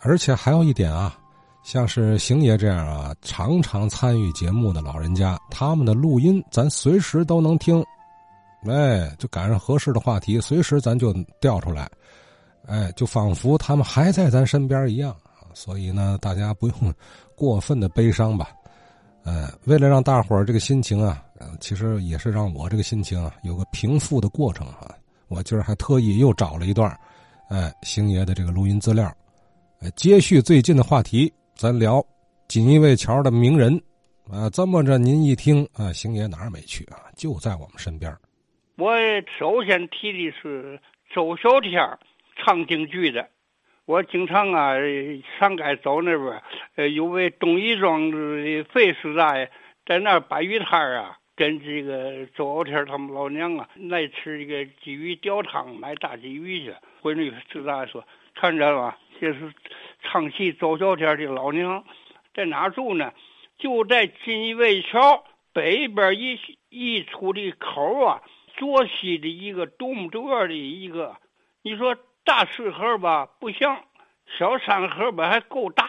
而且还有一点啊，像是邢爷这样啊，常常参与节目的老人家，他们的录音咱随时都能听，哎，就赶上合适的话题，随时咱就调出来，哎，就仿佛他们还在咱身边一样所以呢，大家不用过分的悲伤吧。呃，为了让大伙儿这个心情啊，其实也是让我这个心情啊有个平复的过程啊。我今儿还特意又找了一段，哎，星爷的这个录音资料，接续最近的话题，咱聊锦衣卫桥的名人啊。这么着，您一听啊，星爷哪儿没去啊？就在我们身边。我首先提的是周小天唱京剧的。我经常啊上街走那边，呃，有位东义庄的费师大爷在那儿摆鱼摊啊，跟这个周小天他们老娘啊来吃这个鲫鱼吊汤，买大鲫鱼去。回那个师大爷说：“看见了吧，这是唱戏周小天的老娘，在哪住呢？就在锦衣卫桥北边一一出的口啊，左西的一个独木舟院的一个，你说。”大石河吧不像，小山河吧还够大，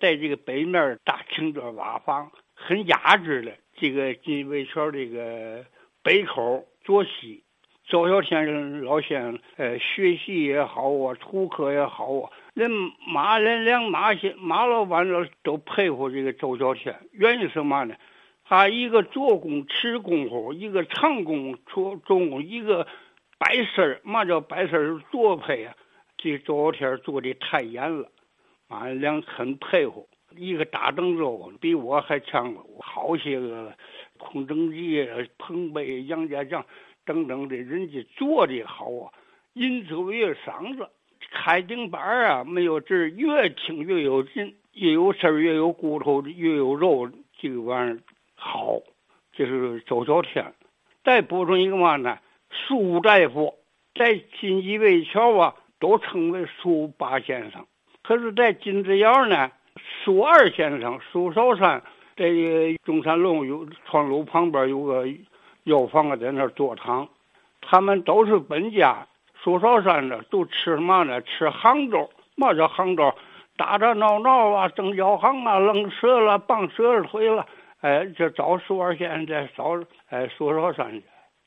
在这个北面大青砖瓦房，很雅致的。这个金卫桥这个北口左西，周小天老先生，呃，学习也好啊，图课也好啊，人马连良马先马老板都都佩服这个周小天。原因什么呢？他一个做工吃功夫，一个唱功做做工，一个。摆事儿，嘛叫摆事儿？多配啊！这周小天做的太严了，俺俩很佩服。一个大郑州比我还强，好些个空城计、彭贝、杨家将等等的，人家做的好啊，音走越嗓子，开顶板啊，没有字，越听越有劲，越有声儿，越有骨头，越有肉，这个玩意儿好。这是周小天。再补充一个嘛呢？苏大夫在锦衣卫桥啊，都称为苏八先生。可是，在金子窑呢，苏二先生苏少山在中山路有窗楼旁边有个药房啊，在那做汤。他们都是本家。苏少山呢，都吃嘛呢？吃杭州。嘛叫杭州？打打闹闹啊，争药行啊，扔蛇了，绑蛇腿了。哎，就找苏二先生，再找哎苏少山去。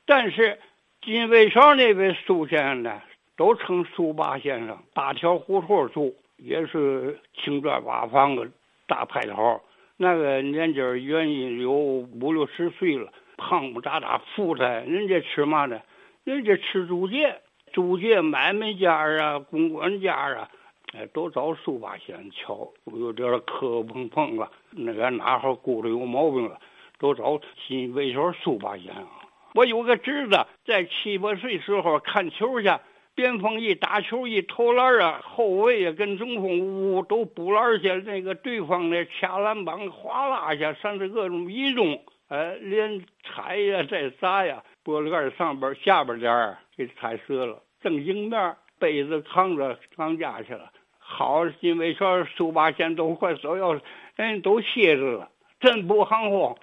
但是。金卫桥那位苏先生呢，都称苏八先生。八条胡同住，也是青砖瓦房的大派头。那个年纪儿原因有五六十岁了，胖不扎扎，富态。人家吃嘛呢？人家吃租界，租界买卖家啊，公关家啊，哎，都找苏八先瞧。有点磕碰碰了，那个哪号骨头有毛病了，都找新卫桥苏八先啊。我有个侄子，在七八岁时候看球去，边锋一打球一投篮啊，后卫啊跟中锋呜呜都补篮去，那个对方的掐篮板哗啦一下，甚至各种移动，哎，连踩呀再砸呀，玻璃盖上边下边点儿给踩折了，正迎面杯子扛着扛家去了。好，因为说苏八仙都快走要，人都歇着了，真不含糊，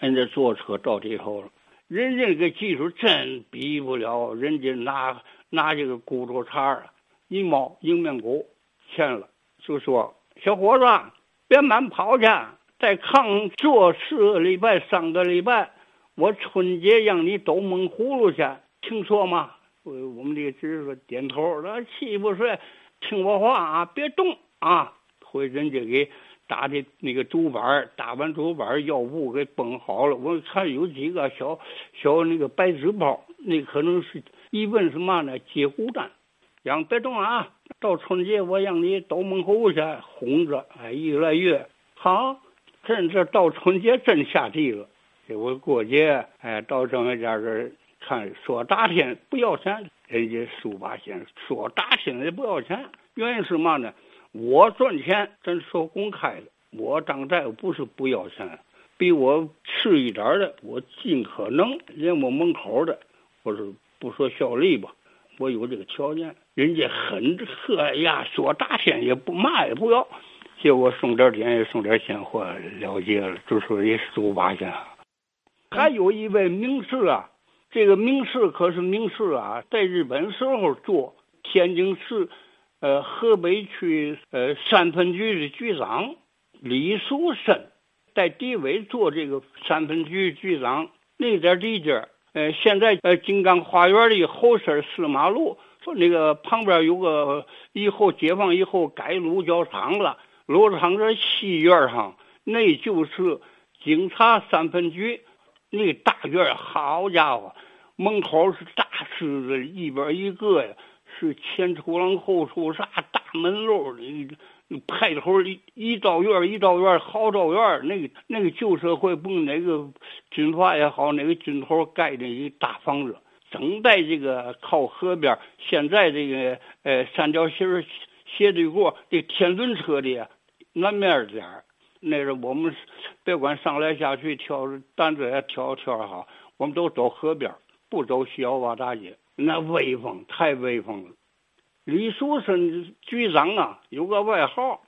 人家坐车到地头了。人家这个技术真比不了，人家拿拿这个骨头茬儿一毛迎面鼓，欠了就说小伙子别慢跑去，在炕坐四个礼拜三个礼拜，我春节让你兜蒙葫芦去，听说吗？我我们这个侄子点头，那七不睡，听我话啊，别动啊，回人家给。打的那个竹板打完竹板药布给绷好了。我看有几个小小那个白纸包，那可能是一问什么呢？接骨丹，让别动啊！到春节我让你都蒙猴去哄着，哎，越来月好。真这到春节真下地了。我过节，哎，到郑家家这看说大天不要钱，人家苏八仙说大天也不要钱，原因是嘛呢？我赚钱，咱说公开的。我当大夫不是不要钱，比我次一点的，我尽可能连我门口的，或者不说效力吧，我有这个条件。人家很呵呀，说大天也不嘛也不要，结果送点钱也送点鲜货了结了，就说也十八千。还有一位名士啊，这个名士可是名士啊，在日本时候做天津市。呃，河北区呃三分局的局长李树森在地委做这个三分局局长，那点地界呃，现在呃金刚花园的后身四马路，说那个旁边有个以后解放以后改路交厂了，路厂这西院上，那就是警察三分局那大院，好家伙，门口是大狮子，一边一个呀。是前出廊后出啥大门路的，派头一一道院一道院好道院那个那个旧社会不哪个军阀也好，哪个军头盖的一大房子，正在这个靠河边。现在这个呃三角形斜对过这天轮车的南面点那是我们别管上来下去挑担子也挑挑好，我们都走河边，不走西窑洼大街。那威风太威风了！李树森局长啊，有个外号，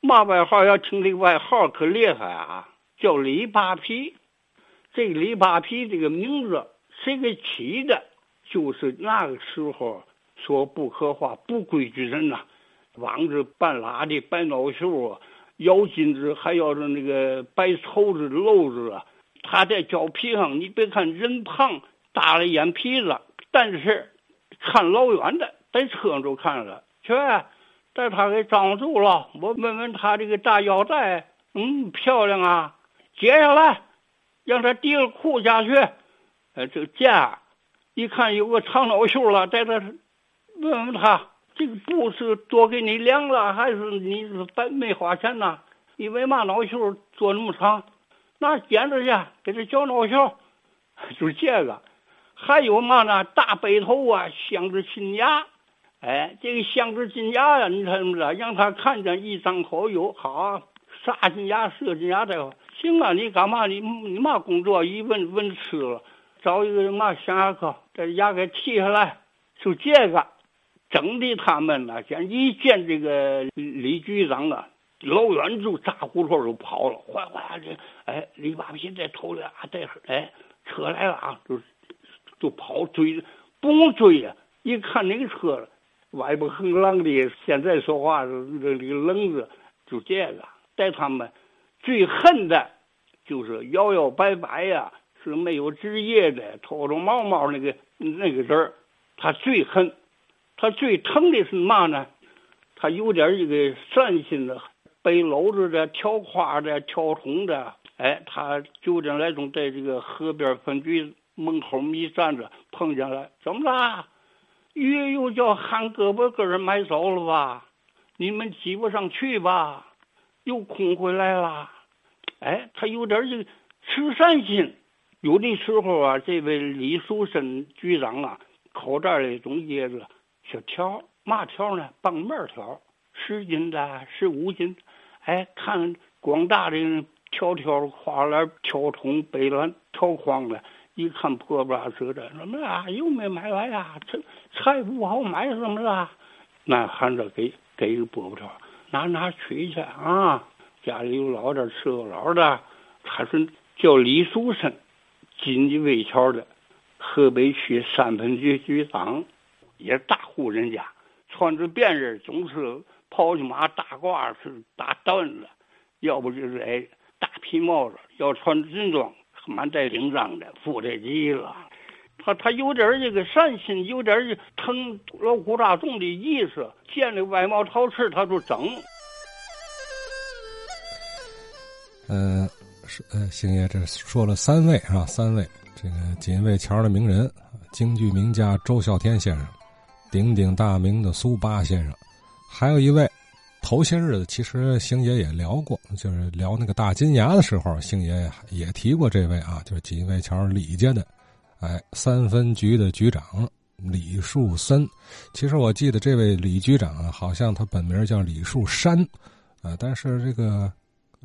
嘛外号？要听这个外号可厉害啊，叫李扒皮。这李扒皮这个名字谁给起的？就是那个时候说不可话、不规矩人呐，往着半拉的、白脑袖啊，咬金子，还要着那个白绸子、篓子啊。他在脚皮上，你别看人胖，大了眼皮子。但是看老远的，在车上就看了，去，带他给张住了。我问问他这个大腰带，嗯，漂亮啊。解下来，让他提个裤下去。呃，这个架，一看有个长脑袖了，在这问问他，这个布是多给你量了，还是你白没花钱呐？因为嘛脑袖做那么长，拿剪子去给他绞脑袖，就这个。还有嘛呢？大背头啊，镶着金牙，哎，这个镶着金牙呀，你看不着？让他看见一张口有好，啥金牙、射金牙的，行啊！你干嘛？你你嘛工作？一问问吃了，找一个嘛象牙科，把牙给剔下来，就这个，整的他们呢，像一见这个李局长啊，老远就扎呼噜就跑了，哗哗的，哎，李八皮在头里啊，带哎，车来了啊，就。就跑追，不追呀！一看那个车，外边横浪的，现在说话是这个棱子，就这个。带他们最恨的，就是摇摇摆摆呀，是没有职业的，偷偷毛毛那个那个人他最恨，他最疼的是嘛呢？他有点这个善心的，背篓子的、挑花的、挑桶的，哎，他就这来种在这个河边分局。门口一站着，碰见了，怎么了？鱼又叫喊胳膊根儿买走了吧？你们挤不上去吧？又空回来了。哎，他有点这个慈善心。有的时候啊，这位李树森局长啊，口袋里总掖着小条，嘛条呢？棒面条，十斤的，十五斤。哎，看广大的条条花篮、挑桶、背篮、挑筐的。一看破不拉扯的，怎么了？又没买来呀？这菜不好买，怎么了？那喊着给给一个饽饽条，拿拿取去啊！家里有老的伺候老的。他是叫李树森，锦衣卫桥的河北区三分局局长，也大户人家，穿着便人，总是跑去马大褂是大缎子，要不就是哎大皮帽子，要穿军装。满带领章的，富得极了。他他有点这个善心，有点疼老苦大众的意思。见了外贸陶瓷，他就整。嗯，是呃，星爷这说了三位是吧？三位，这个锦卫桥的名人，京剧名家周孝天先生，鼎鼎大名的苏八先生，还有一位。头些日子，其实星爷也聊过，就是聊那个大金牙的时候，星爷也提过这位啊，就是锦卫桥李家的，哎，三分局的局长李树森。其实我记得这位李局长啊，好像他本名叫李树山，啊，但是这个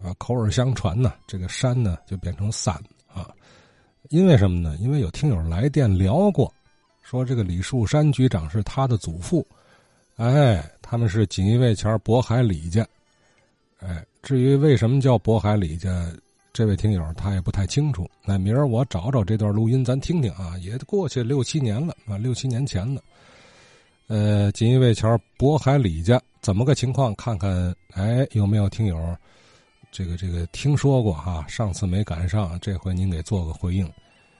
啊口耳相传呢，这个山呢就变成三啊，因为什么呢？因为有听友来电聊过，说这个李树山局长是他的祖父。哎，他们是锦衣卫前渤海李家。哎，至于为什么叫渤海李家，这位听友他也不太清楚。那明儿我找找这段录音，咱听听啊。也过去六七年了啊，六七年前了。呃，锦衣卫桥渤海李家怎么个情况？看看，哎，有没有听友这个这个听说过哈？上次没赶上，这回您给做个回应。